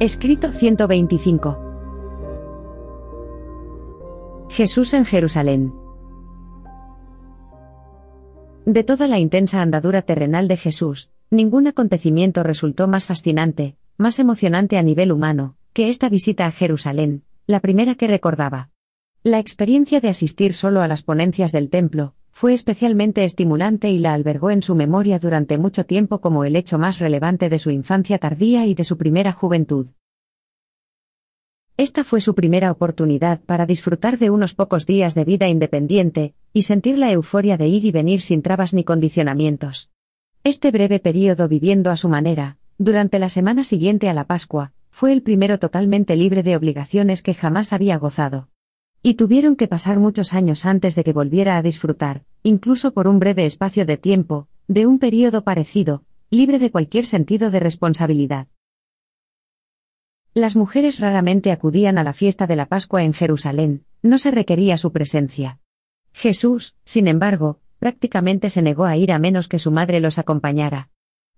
Escrito 125. Jesús en Jerusalén. De toda la intensa andadura terrenal de Jesús, ningún acontecimiento resultó más fascinante, más emocionante a nivel humano, que esta visita a Jerusalén, la primera que recordaba. La experiencia de asistir solo a las ponencias del templo, fue especialmente estimulante y la albergó en su memoria durante mucho tiempo como el hecho más relevante de su infancia tardía y de su primera juventud. Esta fue su primera oportunidad para disfrutar de unos pocos días de vida independiente, y sentir la euforia de ir y venir sin trabas ni condicionamientos. Este breve período viviendo a su manera, durante la semana siguiente a la Pascua, fue el primero totalmente libre de obligaciones que jamás había gozado. Y tuvieron que pasar muchos años antes de que volviera a disfrutar, incluso por un breve espacio de tiempo, de un período parecido, libre de cualquier sentido de responsabilidad. Las mujeres raramente acudían a la fiesta de la Pascua en Jerusalén, no se requería su presencia. Jesús, sin embargo, prácticamente se negó a ir a menos que su madre los acompañara.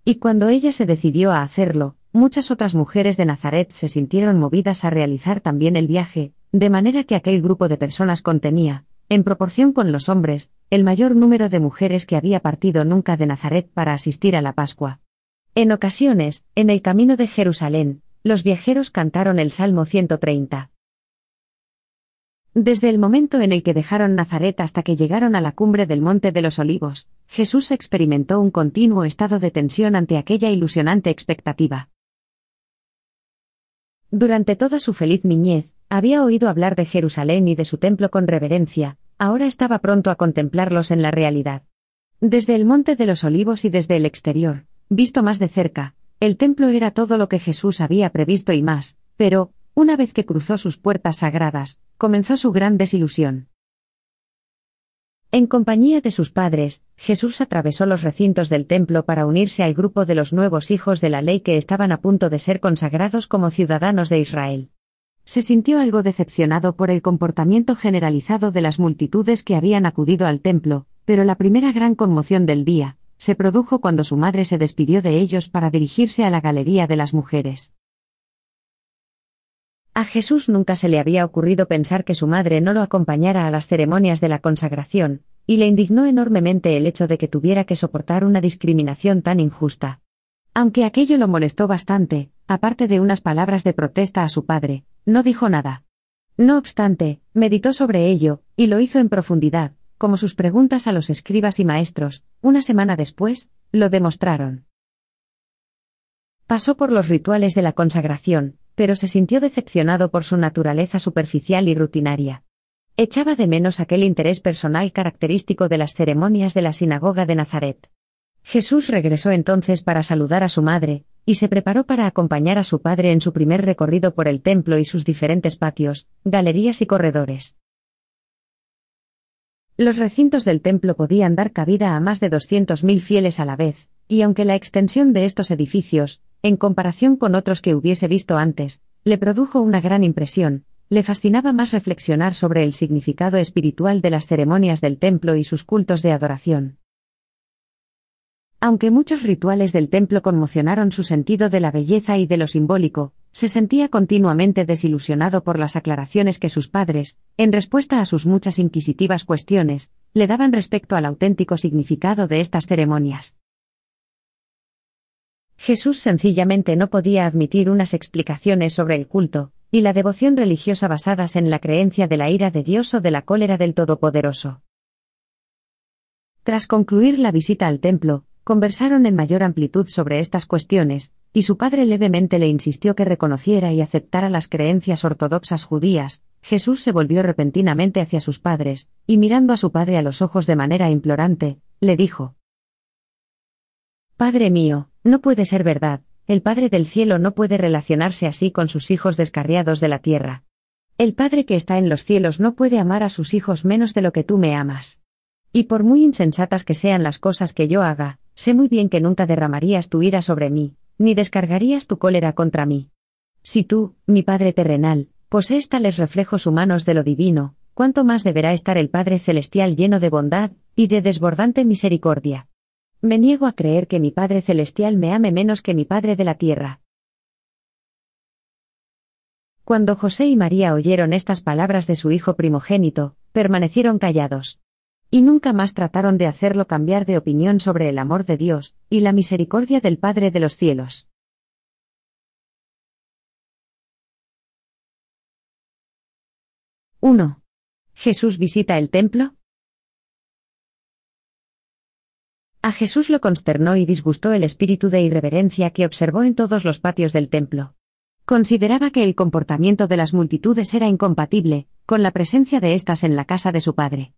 Y cuando ella se decidió a hacerlo, muchas otras mujeres de Nazaret se sintieron movidas a realizar también el viaje, de manera que aquel grupo de personas contenía, en proporción con los hombres, el mayor número de mujeres que había partido nunca de Nazaret para asistir a la Pascua. En ocasiones, en el camino de Jerusalén, los viajeros cantaron el Salmo 130. Desde el momento en el que dejaron Nazaret hasta que llegaron a la cumbre del Monte de los Olivos, Jesús experimentó un continuo estado de tensión ante aquella ilusionante expectativa. Durante toda su feliz niñez, había oído hablar de Jerusalén y de su templo con reverencia, ahora estaba pronto a contemplarlos en la realidad. Desde el Monte de los Olivos y desde el exterior, visto más de cerca, el templo era todo lo que Jesús había previsto y más, pero, una vez que cruzó sus puertas sagradas, comenzó su gran desilusión. En compañía de sus padres, Jesús atravesó los recintos del templo para unirse al grupo de los nuevos hijos de la ley que estaban a punto de ser consagrados como ciudadanos de Israel. Se sintió algo decepcionado por el comportamiento generalizado de las multitudes que habían acudido al templo, pero la primera gran conmoción del día, se produjo cuando su madre se despidió de ellos para dirigirse a la galería de las mujeres. A Jesús nunca se le había ocurrido pensar que su madre no lo acompañara a las ceremonias de la consagración, y le indignó enormemente el hecho de que tuviera que soportar una discriminación tan injusta. Aunque aquello lo molestó bastante, aparte de unas palabras de protesta a su padre, no dijo nada. No obstante, meditó sobre ello, y lo hizo en profundidad, como sus preguntas a los escribas y maestros, una semana después, lo demostraron. Pasó por los rituales de la consagración, pero se sintió decepcionado por su naturaleza superficial y rutinaria. Echaba de menos aquel interés personal característico de las ceremonias de la sinagoga de Nazaret. Jesús regresó entonces para saludar a su madre, y se preparó para acompañar a su padre en su primer recorrido por el templo y sus diferentes patios, galerías y corredores. Los recintos del templo podían dar cabida a más de 200.000 fieles a la vez, y aunque la extensión de estos edificios, en comparación con otros que hubiese visto antes, le produjo una gran impresión, le fascinaba más reflexionar sobre el significado espiritual de las ceremonias del templo y sus cultos de adoración. Aunque muchos rituales del templo conmocionaron su sentido de la belleza y de lo simbólico, se sentía continuamente desilusionado por las aclaraciones que sus padres, en respuesta a sus muchas inquisitivas cuestiones, le daban respecto al auténtico significado de estas ceremonias. Jesús sencillamente no podía admitir unas explicaciones sobre el culto, y la devoción religiosa basadas en la creencia de la ira de Dios o de la cólera del Todopoderoso. Tras concluir la visita al templo, Conversaron en mayor amplitud sobre estas cuestiones, y su padre levemente le insistió que reconociera y aceptara las creencias ortodoxas judías. Jesús se volvió repentinamente hacia sus padres, y mirando a su padre a los ojos de manera implorante, le dijo, Padre mío, no puede ser verdad, el Padre del cielo no puede relacionarse así con sus hijos descarriados de la tierra. El Padre que está en los cielos no puede amar a sus hijos menos de lo que tú me amas. Y por muy insensatas que sean las cosas que yo haga, sé muy bien que nunca derramarías tu ira sobre mí, ni descargarías tu cólera contra mí. Si tú, mi Padre terrenal, posees tales reflejos humanos de lo divino, cuánto más deberá estar el Padre celestial lleno de bondad, y de desbordante misericordia. Me niego a creer que mi Padre celestial me ame menos que mi Padre de la tierra. Cuando José y María oyeron estas palabras de su hijo primogénito, permanecieron callados. Y nunca más trataron de hacerlo cambiar de opinión sobre el amor de Dios, y la misericordia del Padre de los cielos. ¿1. Jesús visita el templo? A Jesús lo consternó y disgustó el espíritu de irreverencia que observó en todos los patios del templo. Consideraba que el comportamiento de las multitudes era incompatible con la presencia de éstas en la casa de su padre.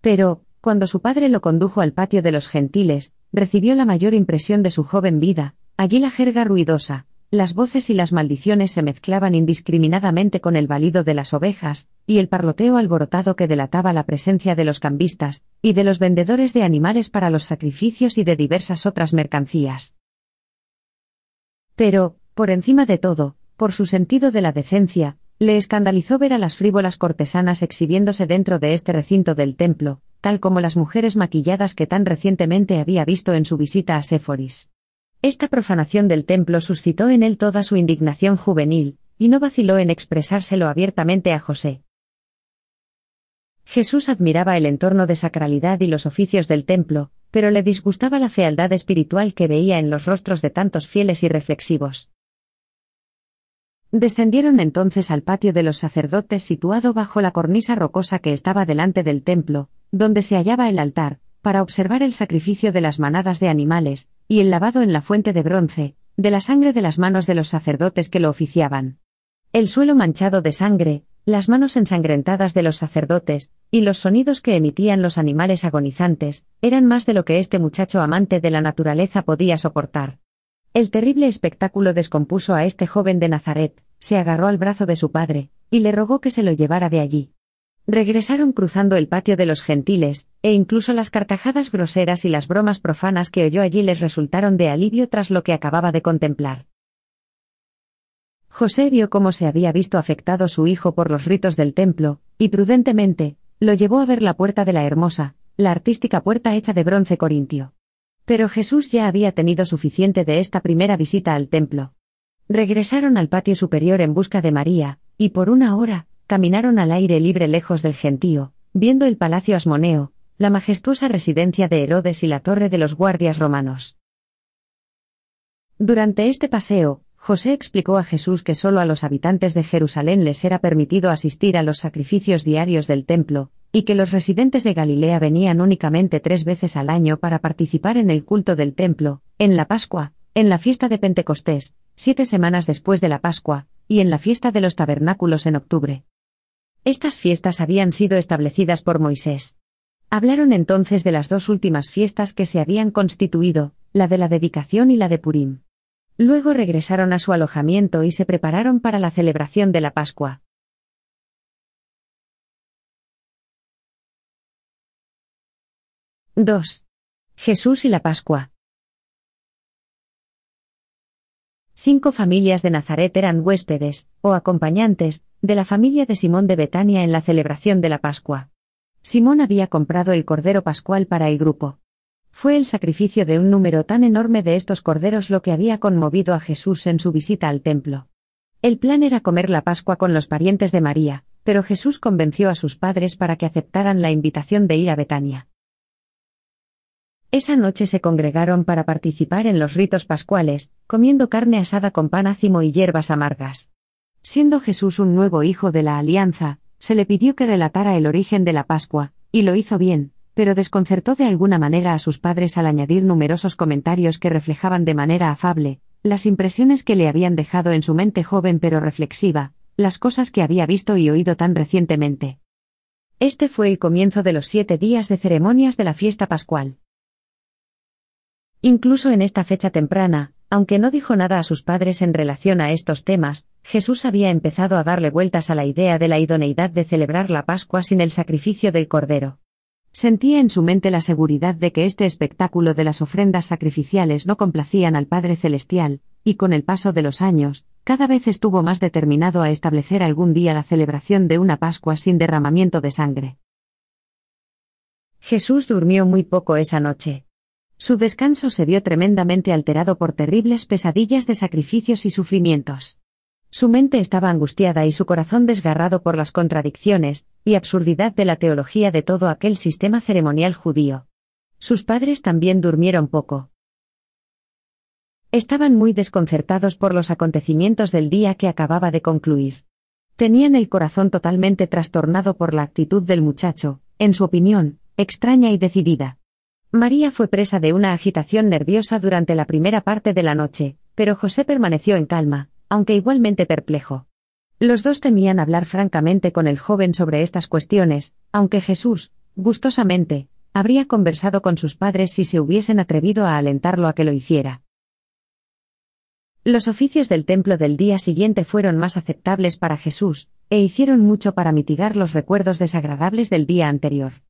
Pero, cuando su padre lo condujo al patio de los gentiles, recibió la mayor impresión de su joven vida, allí la jerga ruidosa, las voces y las maldiciones se mezclaban indiscriminadamente con el balido de las ovejas, y el parloteo alborotado que delataba la presencia de los cambistas, y de los vendedores de animales para los sacrificios y de diversas otras mercancías. Pero, por encima de todo, por su sentido de la decencia, le escandalizó ver a las frívolas cortesanas exhibiéndose dentro de este recinto del templo, tal como las mujeres maquilladas que tan recientemente había visto en su visita a Séforis. Esta profanación del templo suscitó en él toda su indignación juvenil, y no vaciló en expresárselo abiertamente a José. Jesús admiraba el entorno de sacralidad y los oficios del templo, pero le disgustaba la fealdad espiritual que veía en los rostros de tantos fieles y reflexivos. Descendieron entonces al patio de los sacerdotes situado bajo la cornisa rocosa que estaba delante del templo, donde se hallaba el altar, para observar el sacrificio de las manadas de animales, y el lavado en la fuente de bronce, de la sangre de las manos de los sacerdotes que lo oficiaban. El suelo manchado de sangre, las manos ensangrentadas de los sacerdotes, y los sonidos que emitían los animales agonizantes, eran más de lo que este muchacho amante de la naturaleza podía soportar. El terrible espectáculo descompuso a este joven de Nazaret, se agarró al brazo de su padre, y le rogó que se lo llevara de allí. Regresaron cruzando el patio de los gentiles, e incluso las carcajadas groseras y las bromas profanas que oyó allí les resultaron de alivio tras lo que acababa de contemplar. José vio cómo se había visto afectado su hijo por los ritos del templo, y prudentemente, lo llevó a ver la puerta de la hermosa, la artística puerta hecha de bronce corintio. Pero Jesús ya había tenido suficiente de esta primera visita al templo. Regresaron al patio superior en busca de María, y por una hora, caminaron al aire libre lejos del gentío, viendo el palacio asmoneo, la majestuosa residencia de Herodes y la torre de los guardias romanos. Durante este paseo, José explicó a Jesús que solo a los habitantes de Jerusalén les era permitido asistir a los sacrificios diarios del templo, y que los residentes de Galilea venían únicamente tres veces al año para participar en el culto del templo, en la Pascua, en la fiesta de Pentecostés, siete semanas después de la Pascua, y en la fiesta de los tabernáculos en octubre. Estas fiestas habían sido establecidas por Moisés. Hablaron entonces de las dos últimas fiestas que se habían constituido, la de la dedicación y la de Purim. Luego regresaron a su alojamiento y se prepararon para la celebración de la Pascua. —2. Jesús y la Pascua. Cinco familias de Nazaret eran huéspedes, o acompañantes, de la familia de Simón de Betania en la celebración de la Pascua. Simón había comprado el cordero pascual para el grupo. Fue el sacrificio de un número tan enorme de estos corderos lo que había conmovido a Jesús en su visita al templo. El plan era comer la Pascua con los parientes de María, pero Jesús convenció a sus padres para que aceptaran la invitación de ir a Betania. Esa noche se congregaron para participar en los ritos pascuales, comiendo carne asada con pan ácimo y hierbas amargas. Siendo Jesús un nuevo hijo de la alianza, se le pidió que relatara el origen de la Pascua, y lo hizo bien, pero desconcertó de alguna manera a sus padres al añadir numerosos comentarios que reflejaban de manera afable, las impresiones que le habían dejado en su mente joven pero reflexiva, las cosas que había visto y oído tan recientemente. Este fue el comienzo de los siete días de ceremonias de la fiesta pascual. Incluso en esta fecha temprana, aunque no dijo nada a sus padres en relación a estos temas, Jesús había empezado a darle vueltas a la idea de la idoneidad de celebrar la Pascua sin el sacrificio del Cordero. Sentía en su mente la seguridad de que este espectáculo de las ofrendas sacrificiales no complacían al Padre Celestial, y con el paso de los años, cada vez estuvo más determinado a establecer algún día la celebración de una Pascua sin derramamiento de sangre. Jesús durmió muy poco esa noche. Su descanso se vio tremendamente alterado por terribles pesadillas de sacrificios y sufrimientos. Su mente estaba angustiada y su corazón desgarrado por las contradicciones y absurdidad de la teología de todo aquel sistema ceremonial judío. Sus padres también durmieron poco. Estaban muy desconcertados por los acontecimientos del día que acababa de concluir. Tenían el corazón totalmente trastornado por la actitud del muchacho, en su opinión, extraña y decidida. María fue presa de una agitación nerviosa durante la primera parte de la noche, pero José permaneció en calma, aunque igualmente perplejo. Los dos temían hablar francamente con el joven sobre estas cuestiones, aunque Jesús, gustosamente, habría conversado con sus padres si se hubiesen atrevido a alentarlo a que lo hiciera. Los oficios del templo del día siguiente fueron más aceptables para Jesús, e hicieron mucho para mitigar los recuerdos desagradables del día anterior.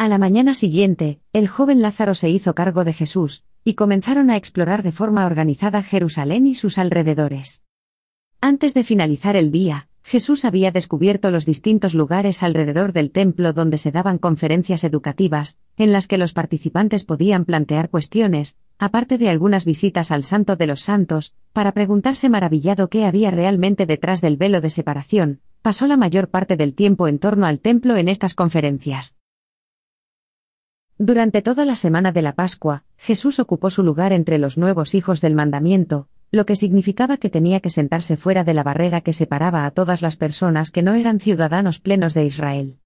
A la mañana siguiente, el joven Lázaro se hizo cargo de Jesús, y comenzaron a explorar de forma organizada Jerusalén y sus alrededores. Antes de finalizar el día, Jesús había descubierto los distintos lugares alrededor del templo donde se daban conferencias educativas, en las que los participantes podían plantear cuestiones, aparte de algunas visitas al Santo de los Santos, para preguntarse maravillado qué había realmente detrás del velo de separación, pasó la mayor parte del tiempo en torno al templo en estas conferencias. Durante toda la semana de la Pascua, Jesús ocupó su lugar entre los nuevos hijos del mandamiento, lo que significaba que tenía que sentarse fuera de la barrera que separaba a todas las personas que no eran ciudadanos plenos de Israel.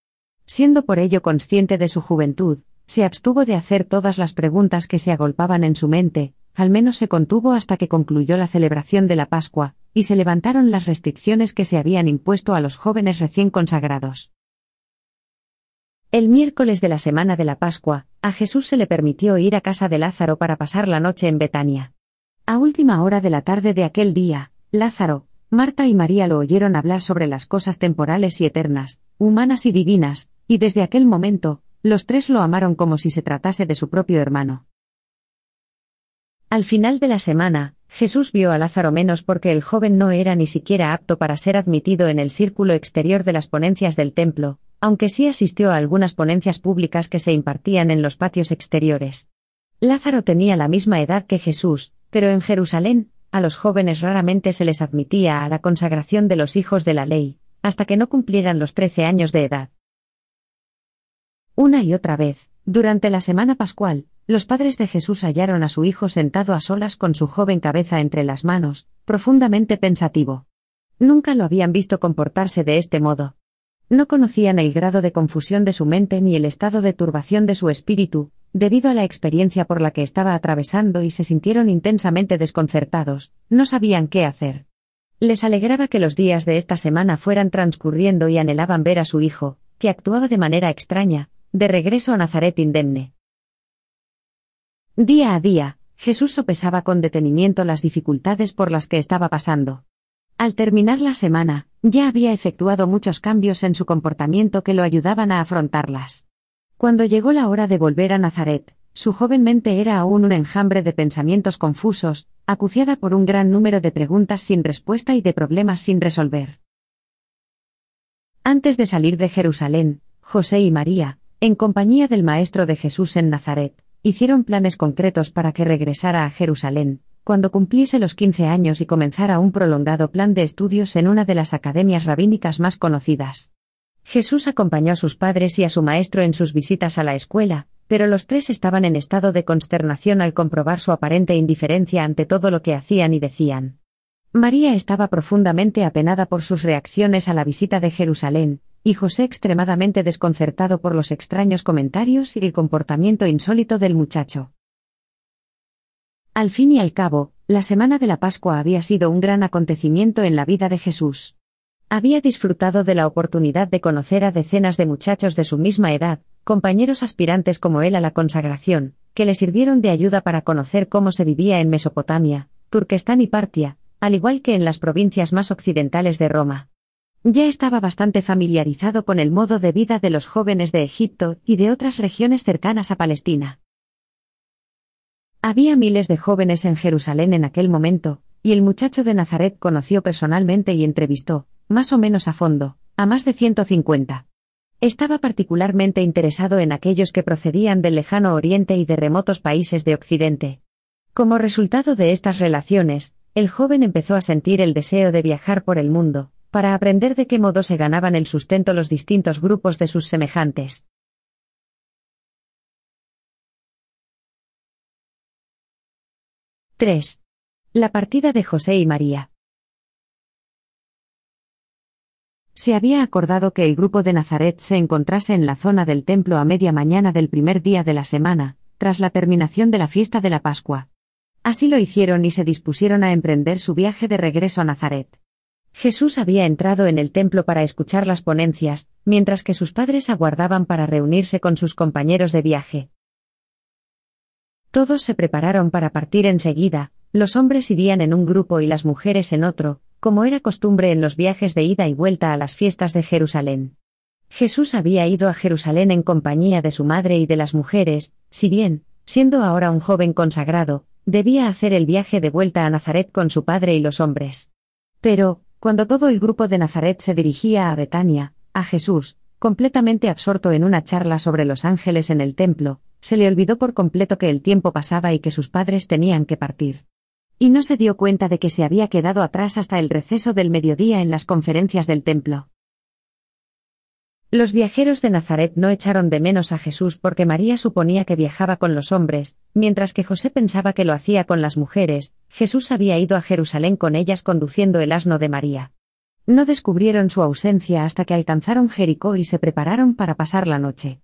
Siendo por ello consciente de su juventud, se abstuvo de hacer todas las preguntas que se agolpaban en su mente, al menos se contuvo hasta que concluyó la celebración de la Pascua, y se levantaron las restricciones que se habían impuesto a los jóvenes recién consagrados. El miércoles de la semana de la Pascua, a Jesús se le permitió ir a casa de Lázaro para pasar la noche en Betania. A última hora de la tarde de aquel día, Lázaro, Marta y María lo oyeron hablar sobre las cosas temporales y eternas, humanas y divinas, y desde aquel momento, los tres lo amaron como si se tratase de su propio hermano. Al final de la semana, Jesús vio a Lázaro menos porque el joven no era ni siquiera apto para ser admitido en el círculo exterior de las ponencias del templo, aunque sí asistió a algunas ponencias públicas que se impartían en los patios exteriores. Lázaro tenía la misma edad que Jesús, pero en Jerusalén, a los jóvenes raramente se les admitía a la consagración de los hijos de la ley, hasta que no cumplieran los trece años de edad. Una y otra vez, durante la semana pascual, los padres de Jesús hallaron a su hijo sentado a solas con su joven cabeza entre las manos, profundamente pensativo. Nunca lo habían visto comportarse de este modo. No conocían el grado de confusión de su mente ni el estado de turbación de su espíritu, debido a la experiencia por la que estaba atravesando y se sintieron intensamente desconcertados, no sabían qué hacer. Les alegraba que los días de esta semana fueran transcurriendo y anhelaban ver a su hijo, que actuaba de manera extraña, de regreso a Nazaret indemne. Día a día, Jesús sopesaba con detenimiento las dificultades por las que estaba pasando. Al terminar la semana, ya había efectuado muchos cambios en su comportamiento que lo ayudaban a afrontarlas. Cuando llegó la hora de volver a Nazaret, su joven mente era aún un enjambre de pensamientos confusos, acuciada por un gran número de preguntas sin respuesta y de problemas sin resolver. Antes de salir de Jerusalén, José y María, en compañía del Maestro de Jesús en Nazaret, hicieron planes concretos para que regresara a Jerusalén, cuando cumpliese los 15 años y comenzara un prolongado plan de estudios en una de las academias rabínicas más conocidas. Jesús acompañó a sus padres y a su maestro en sus visitas a la escuela, pero los tres estaban en estado de consternación al comprobar su aparente indiferencia ante todo lo que hacían y decían. María estaba profundamente apenada por sus reacciones a la visita de Jerusalén, y José extremadamente desconcertado por los extraños comentarios y el comportamiento insólito del muchacho. Al fin y al cabo, la semana de la Pascua había sido un gran acontecimiento en la vida de Jesús. Había disfrutado de la oportunidad de conocer a decenas de muchachos de su misma edad, compañeros aspirantes como él a la consagración, que le sirvieron de ayuda para conocer cómo se vivía en Mesopotamia, Turquestán y Partia, al igual que en las provincias más occidentales de Roma. Ya estaba bastante familiarizado con el modo de vida de los jóvenes de Egipto y de otras regiones cercanas a Palestina. Había miles de jóvenes en Jerusalén en aquel momento, y el muchacho de Nazaret conoció personalmente y entrevistó, más o menos a fondo, a más de 150. Estaba particularmente interesado en aquellos que procedían del lejano oriente y de remotos países de Occidente. Como resultado de estas relaciones, el joven empezó a sentir el deseo de viajar por el mundo, para aprender de qué modo se ganaban el sustento los distintos grupos de sus semejantes. —3. La partida de José y María. Se había acordado que el grupo de Nazaret se encontrase en la zona del templo a media mañana del primer día de la semana, tras la terminación de la fiesta de la Pascua. Así lo hicieron y se dispusieron a emprender su viaje de regreso a Nazaret. Jesús había entrado en el templo para escuchar las ponencias, mientras que sus padres aguardaban para reunirse con sus compañeros de viaje. Todos se prepararon para partir enseguida, los hombres irían en un grupo y las mujeres en otro, como era costumbre en los viajes de ida y vuelta a las fiestas de Jerusalén. Jesús había ido a Jerusalén en compañía de su madre y de las mujeres, si bien, siendo ahora un joven consagrado, debía hacer el viaje de vuelta a Nazaret con su padre y los hombres. Pero, cuando todo el grupo de Nazaret se dirigía a Betania, a Jesús, completamente absorto en una charla sobre los ángeles en el templo, se le olvidó por completo que el tiempo pasaba y que sus padres tenían que partir y no se dio cuenta de que se había quedado atrás hasta el receso del mediodía en las conferencias del templo. Los viajeros de Nazaret no echaron de menos a Jesús porque María suponía que viajaba con los hombres, mientras que José pensaba que lo hacía con las mujeres, Jesús había ido a Jerusalén con ellas conduciendo el asno de María. No descubrieron su ausencia hasta que alcanzaron Jericó y se prepararon para pasar la noche.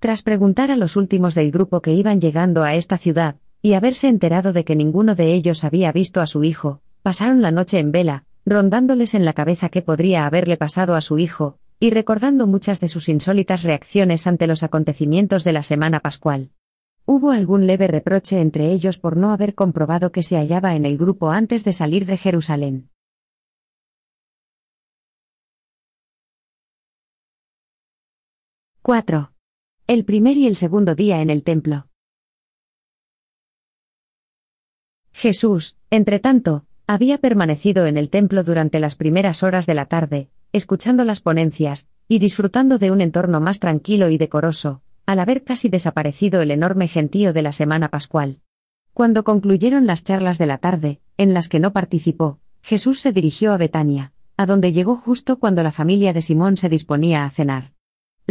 Tras preguntar a los últimos del grupo que iban llegando a esta ciudad, y haberse enterado de que ninguno de ellos había visto a su hijo, pasaron la noche en vela, rondándoles en la cabeza qué podría haberle pasado a su hijo, y recordando muchas de sus insólitas reacciones ante los acontecimientos de la semana pascual. Hubo algún leve reproche entre ellos por no haber comprobado que se hallaba en el grupo antes de salir de Jerusalén. ¡4! El primer y el segundo día en el templo. Jesús, entretanto, había permanecido en el templo durante las primeras horas de la tarde, escuchando las ponencias, y disfrutando de un entorno más tranquilo y decoroso, al haber casi desaparecido el enorme gentío de la semana pascual. Cuando concluyeron las charlas de la tarde, en las que no participó, Jesús se dirigió a Betania, a donde llegó justo cuando la familia de Simón se disponía a cenar.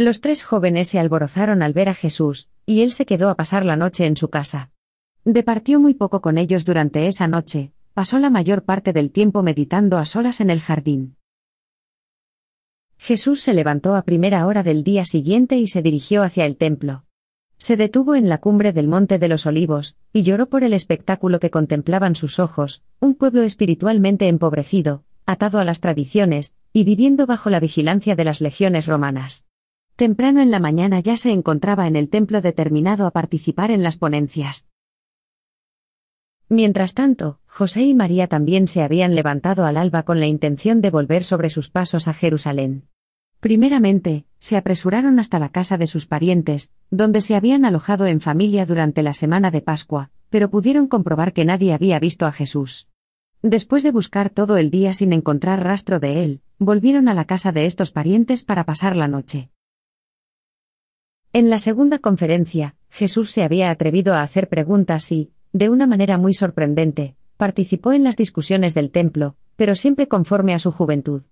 Los tres jóvenes se alborozaron al ver a Jesús, y él se quedó a pasar la noche en su casa. Departió muy poco con ellos durante esa noche, pasó la mayor parte del tiempo meditando a solas en el jardín. Jesús se levantó a primera hora del día siguiente y se dirigió hacia el templo. Se detuvo en la cumbre del Monte de los Olivos, y lloró por el espectáculo que contemplaban sus ojos, un pueblo espiritualmente empobrecido, atado a las tradiciones, y viviendo bajo la vigilancia de las legiones romanas. Temprano en la mañana ya se encontraba en el templo determinado a participar en las ponencias. Mientras tanto, José y María también se habían levantado al alba con la intención de volver sobre sus pasos a Jerusalén. Primeramente, se apresuraron hasta la casa de sus parientes, donde se habían alojado en familia durante la semana de Pascua, pero pudieron comprobar que nadie había visto a Jesús. Después de buscar todo el día sin encontrar rastro de él, volvieron a la casa de estos parientes para pasar la noche. En la segunda conferencia, Jesús se había atrevido a hacer preguntas y, de una manera muy sorprendente, participó en las discusiones del templo, pero siempre conforme a su juventud.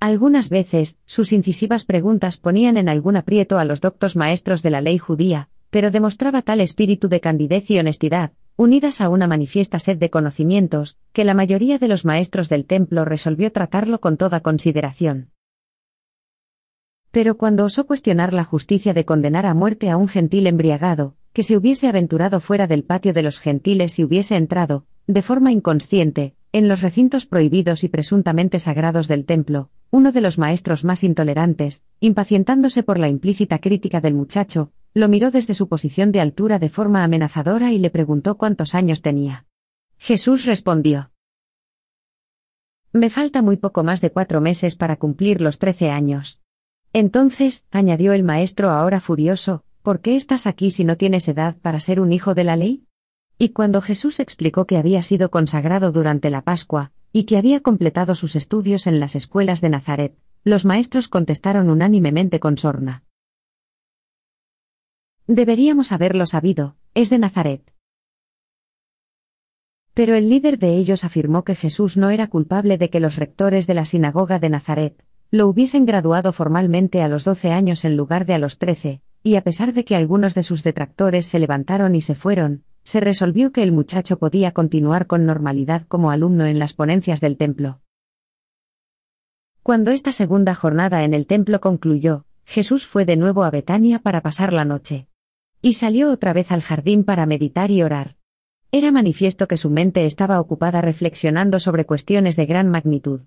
Algunas veces, sus incisivas preguntas ponían en algún aprieto a los doctos maestros de la ley judía, pero demostraba tal espíritu de candidez y honestidad, unidas a una manifiesta sed de conocimientos, que la mayoría de los maestros del templo resolvió tratarlo con toda consideración. Pero cuando osó cuestionar la justicia de condenar a muerte a un gentil embriagado, que se hubiese aventurado fuera del patio de los gentiles y hubiese entrado, de forma inconsciente, en los recintos prohibidos y presuntamente sagrados del templo, uno de los maestros más intolerantes, impacientándose por la implícita crítica del muchacho, lo miró desde su posición de altura de forma amenazadora y le preguntó cuántos años tenía. Jesús respondió. Me falta muy poco más de cuatro meses para cumplir los trece años. Entonces, añadió el maestro ahora furioso, ¿por qué estás aquí si no tienes edad para ser un hijo de la ley? Y cuando Jesús explicó que había sido consagrado durante la Pascua, y que había completado sus estudios en las escuelas de Nazaret, los maestros contestaron unánimemente con sorna. Deberíamos haberlo sabido, es de Nazaret. Pero el líder de ellos afirmó que Jesús no era culpable de que los rectores de la sinagoga de Nazaret lo hubiesen graduado formalmente a los 12 años en lugar de a los 13, y a pesar de que algunos de sus detractores se levantaron y se fueron, se resolvió que el muchacho podía continuar con normalidad como alumno en las ponencias del templo. Cuando esta segunda jornada en el templo concluyó, Jesús fue de nuevo a Betania para pasar la noche. Y salió otra vez al jardín para meditar y orar. Era manifiesto que su mente estaba ocupada reflexionando sobre cuestiones de gran magnitud.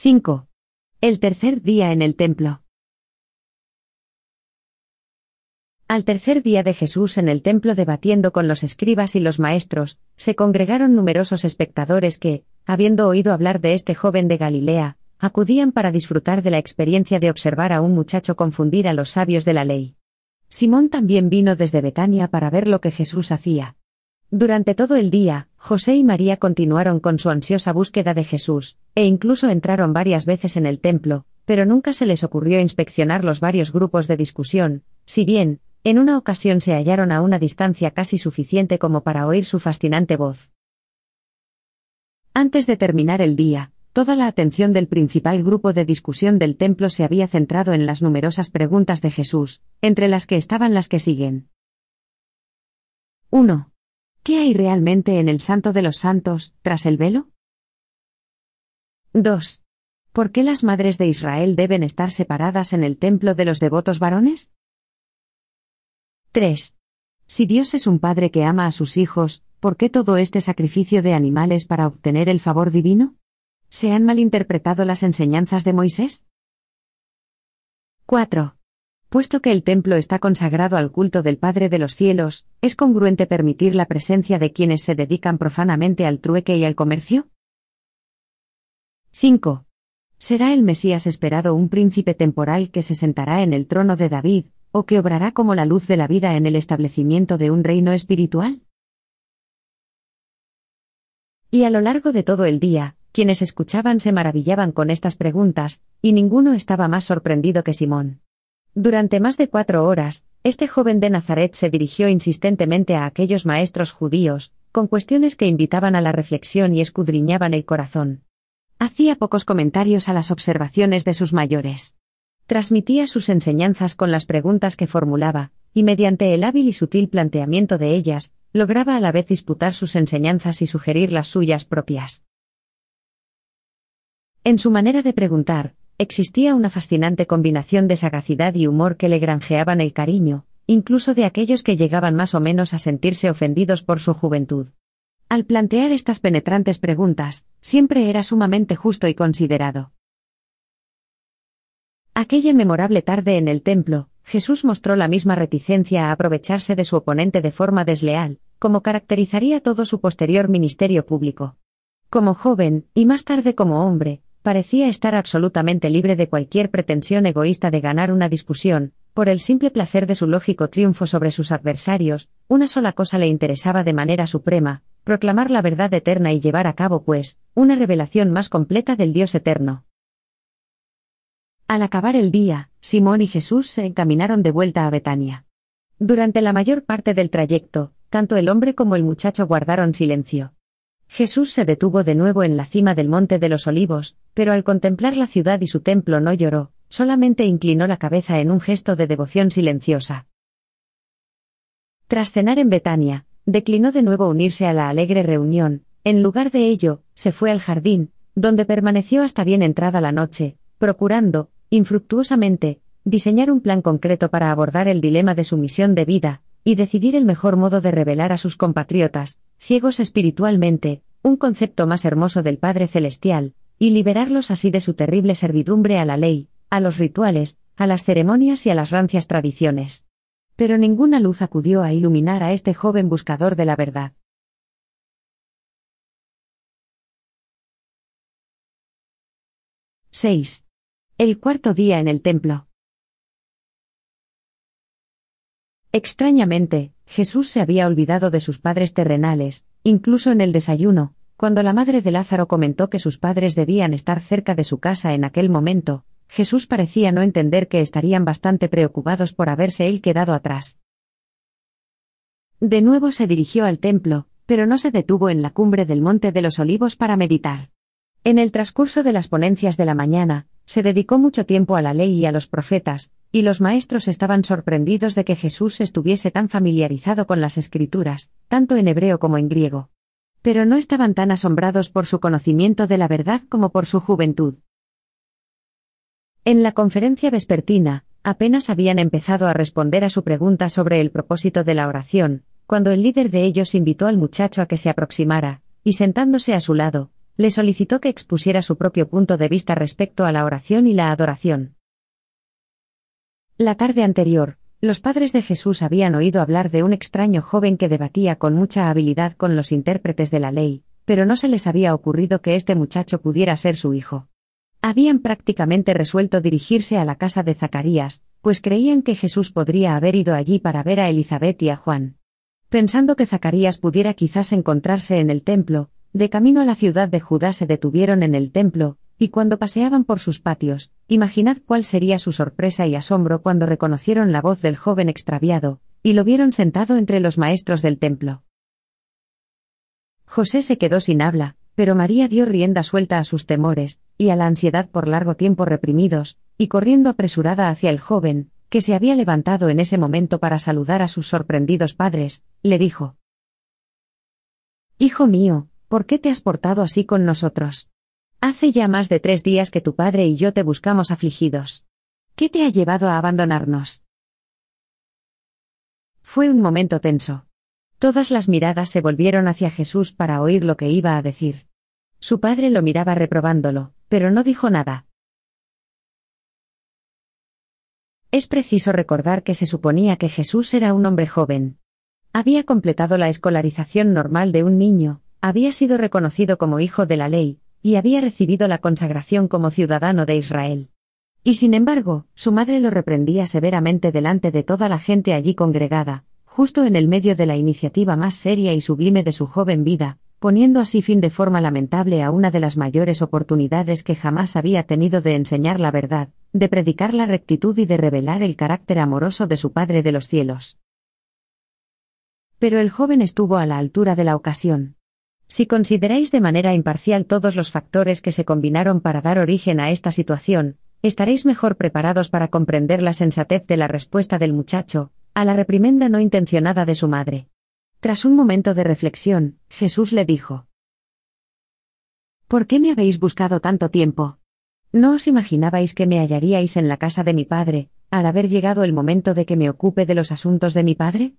—5. El tercer día en el templo. Al tercer día de Jesús en el templo debatiendo con los escribas y los maestros, se congregaron numerosos espectadores que, habiendo oído hablar de este joven de Galilea, acudían para disfrutar de la experiencia de observar a un muchacho confundir a los sabios de la ley. Simón también vino desde Betania para ver lo que Jesús hacía. Durante todo el día, José y María continuaron con su ansiosa búsqueda de Jesús, e incluso entraron varias veces en el templo, pero nunca se les ocurrió inspeccionar los varios grupos de discusión, si bien, en una ocasión se hallaron a una distancia casi suficiente como para oír su fascinante voz. Antes de terminar el día, toda la atención del principal grupo de discusión del templo se había centrado en las numerosas preguntas de Jesús, entre las que estaban las que siguen. 1. ¿Qué hay realmente en el Santo de los Santos, tras el velo? 2. ¿Por qué las madres de Israel deben estar separadas en el templo de los devotos varones? 3. Si Dios es un Padre que ama a sus hijos, ¿por qué todo este sacrificio de animales para obtener el favor divino? ¿Se han malinterpretado las enseñanzas de Moisés? 4. Puesto que el templo está consagrado al culto del Padre de los cielos, ¿es congruente permitir la presencia de quienes se dedican profanamente al trueque y al comercio? 5. ¿Será el Mesías esperado un príncipe temporal que se sentará en el trono de David, o que obrará como la luz de la vida en el establecimiento de un reino espiritual? Y a lo largo de todo el día, quienes escuchaban se maravillaban con estas preguntas, y ninguno estaba más sorprendido que Simón. Durante más de cuatro horas, este joven de Nazaret se dirigió insistentemente a aquellos maestros judíos, con cuestiones que invitaban a la reflexión y escudriñaban el corazón. Hacía pocos comentarios a las observaciones de sus mayores. Transmitía sus enseñanzas con las preguntas que formulaba, y mediante el hábil y sutil planteamiento de ellas, lograba a la vez disputar sus enseñanzas y sugerir las suyas propias. En su manera de preguntar, existía una fascinante combinación de sagacidad y humor que le granjeaban el cariño, incluso de aquellos que llegaban más o menos a sentirse ofendidos por su juventud. Al plantear estas penetrantes preguntas, siempre era sumamente justo y considerado. Aquella memorable tarde en el templo, Jesús mostró la misma reticencia a aprovecharse de su oponente de forma desleal, como caracterizaría todo su posterior ministerio público. Como joven, y más tarde como hombre, parecía estar absolutamente libre de cualquier pretensión egoísta de ganar una discusión, por el simple placer de su lógico triunfo sobre sus adversarios, una sola cosa le interesaba de manera suprema, proclamar la verdad eterna y llevar a cabo, pues, una revelación más completa del Dios eterno. Al acabar el día, Simón y Jesús se encaminaron de vuelta a Betania. Durante la mayor parte del trayecto, tanto el hombre como el muchacho guardaron silencio. Jesús se detuvo de nuevo en la cima del monte de los olivos, pero al contemplar la ciudad y su templo no lloró, solamente inclinó la cabeza en un gesto de devoción silenciosa. Tras cenar en Betania, declinó de nuevo unirse a la alegre reunión, en lugar de ello, se fue al jardín, donde permaneció hasta bien entrada la noche, procurando, infructuosamente, diseñar un plan concreto para abordar el dilema de su misión de vida, y decidir el mejor modo de revelar a sus compatriotas, ciegos espiritualmente, un concepto más hermoso del Padre Celestial, y liberarlos así de su terrible servidumbre a la ley, a los rituales, a las ceremonias y a las rancias tradiciones. Pero ninguna luz acudió a iluminar a este joven buscador de la verdad. 6. El cuarto día en el templo. Extrañamente, Jesús se había olvidado de sus padres terrenales, incluso en el desayuno, cuando la madre de Lázaro comentó que sus padres debían estar cerca de su casa en aquel momento, Jesús parecía no entender que estarían bastante preocupados por haberse él quedado atrás. De nuevo se dirigió al templo, pero no se detuvo en la cumbre del Monte de los Olivos para meditar. En el transcurso de las ponencias de la mañana, se dedicó mucho tiempo a la ley y a los profetas, y los maestros estaban sorprendidos de que Jesús estuviese tan familiarizado con las escrituras, tanto en hebreo como en griego. Pero no estaban tan asombrados por su conocimiento de la verdad como por su juventud. En la conferencia vespertina, apenas habían empezado a responder a su pregunta sobre el propósito de la oración, cuando el líder de ellos invitó al muchacho a que se aproximara, y sentándose a su lado, le solicitó que expusiera su propio punto de vista respecto a la oración y la adoración. La tarde anterior, los padres de Jesús habían oído hablar de un extraño joven que debatía con mucha habilidad con los intérpretes de la ley, pero no se les había ocurrido que este muchacho pudiera ser su hijo. Habían prácticamente resuelto dirigirse a la casa de Zacarías, pues creían que Jesús podría haber ido allí para ver a Elizabeth y a Juan. Pensando que Zacarías pudiera quizás encontrarse en el templo, de camino a la ciudad de Judá se detuvieron en el templo, y cuando paseaban por sus patios, imaginad cuál sería su sorpresa y asombro cuando reconocieron la voz del joven extraviado, y lo vieron sentado entre los maestros del templo. José se quedó sin habla, pero María dio rienda suelta a sus temores, y a la ansiedad por largo tiempo reprimidos, y corriendo apresurada hacia el joven, que se había levantado en ese momento para saludar a sus sorprendidos padres, le dijo. Hijo mío, ¿por qué te has portado así con nosotros? Hace ya más de tres días que tu padre y yo te buscamos afligidos. ¿Qué te ha llevado a abandonarnos? Fue un momento tenso. Todas las miradas se volvieron hacia Jesús para oír lo que iba a decir. Su padre lo miraba reprobándolo, pero no dijo nada. Es preciso recordar que se suponía que Jesús era un hombre joven. Había completado la escolarización normal de un niño, había sido reconocido como hijo de la ley, y había recibido la consagración como ciudadano de Israel. Y sin embargo, su madre lo reprendía severamente delante de toda la gente allí congregada, justo en el medio de la iniciativa más seria y sublime de su joven vida, poniendo así fin de forma lamentable a una de las mayores oportunidades que jamás había tenido de enseñar la verdad, de predicar la rectitud y de revelar el carácter amoroso de su Padre de los cielos. Pero el joven estuvo a la altura de la ocasión. Si consideráis de manera imparcial todos los factores que se combinaron para dar origen a esta situación, estaréis mejor preparados para comprender la sensatez de la respuesta del muchacho, a la reprimenda no intencionada de su madre. Tras un momento de reflexión, Jesús le dijo, ¿Por qué me habéis buscado tanto tiempo? ¿No os imaginabais que me hallaríais en la casa de mi padre, al haber llegado el momento de que me ocupe de los asuntos de mi padre?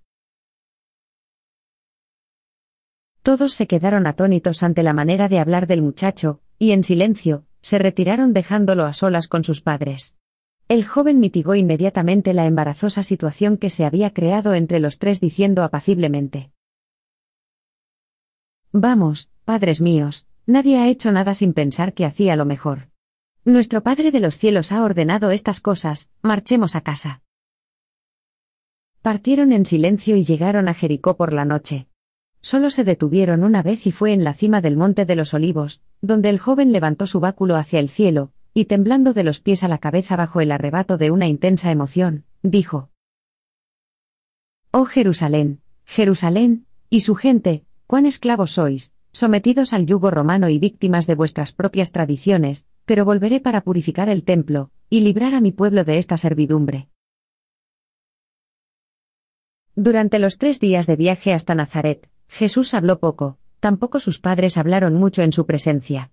Todos se quedaron atónitos ante la manera de hablar del muchacho, y en silencio, se retiraron dejándolo a solas con sus padres. El joven mitigó inmediatamente la embarazosa situación que se había creado entre los tres diciendo apaciblemente. Vamos, padres míos, nadie ha hecho nada sin pensar que hacía lo mejor. Nuestro Padre de los cielos ha ordenado estas cosas, marchemos a casa. Partieron en silencio y llegaron a Jericó por la noche. Solo se detuvieron una vez y fue en la cima del monte de los olivos, donde el joven levantó su báculo hacia el cielo, y temblando de los pies a la cabeza bajo el arrebato de una intensa emoción, dijo. Oh Jerusalén, Jerusalén, y su gente, cuán esclavos sois, sometidos al yugo romano y víctimas de vuestras propias tradiciones, pero volveré para purificar el templo, y librar a mi pueblo de esta servidumbre. Durante los tres días de viaje hasta Nazaret, Jesús habló poco, tampoco sus padres hablaron mucho en su presencia.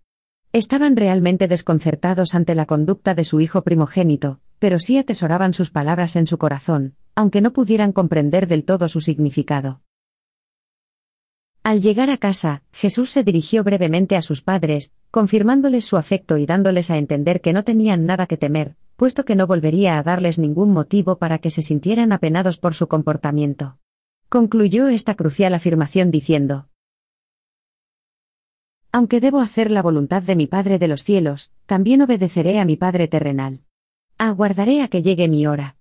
Estaban realmente desconcertados ante la conducta de su hijo primogénito, pero sí atesoraban sus palabras en su corazón, aunque no pudieran comprender del todo su significado. Al llegar a casa, Jesús se dirigió brevemente a sus padres, confirmándoles su afecto y dándoles a entender que no tenían nada que temer, puesto que no volvería a darles ningún motivo para que se sintieran apenados por su comportamiento. Concluyó esta crucial afirmación diciendo, aunque debo hacer la voluntad de mi Padre de los cielos, también obedeceré a mi Padre terrenal. Aguardaré a que llegue mi hora.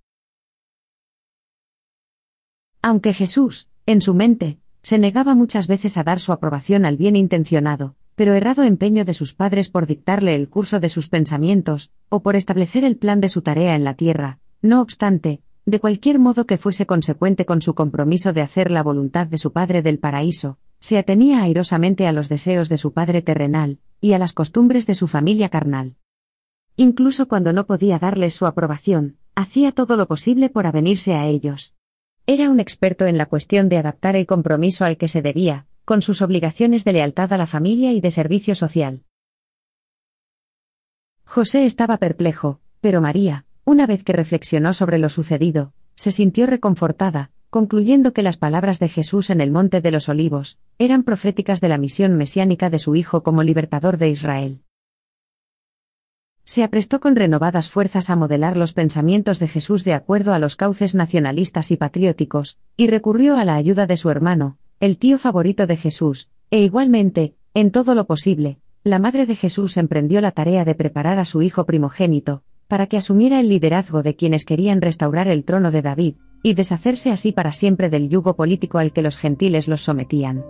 Aunque Jesús, en su mente, se negaba muchas veces a dar su aprobación al bien intencionado, pero errado empeño de sus padres por dictarle el curso de sus pensamientos, o por establecer el plan de su tarea en la tierra, no obstante, de cualquier modo que fuese consecuente con su compromiso de hacer la voluntad de su Padre del paraíso, se atenía airosamente a los deseos de su Padre terrenal, y a las costumbres de su familia carnal. Incluso cuando no podía darles su aprobación, hacía todo lo posible por avenirse a ellos. Era un experto en la cuestión de adaptar el compromiso al que se debía, con sus obligaciones de lealtad a la familia y de servicio social. José estaba perplejo, pero María, una vez que reflexionó sobre lo sucedido, se sintió reconfortada, concluyendo que las palabras de Jesús en el Monte de los Olivos eran proféticas de la misión mesiánica de su Hijo como libertador de Israel. Se aprestó con renovadas fuerzas a modelar los pensamientos de Jesús de acuerdo a los cauces nacionalistas y patrióticos, y recurrió a la ayuda de su hermano, el tío favorito de Jesús, e igualmente, en todo lo posible, la madre de Jesús emprendió la tarea de preparar a su hijo primogénito, para que asumiera el liderazgo de quienes querían restaurar el trono de David, y deshacerse así para siempre del yugo político al que los gentiles los sometían.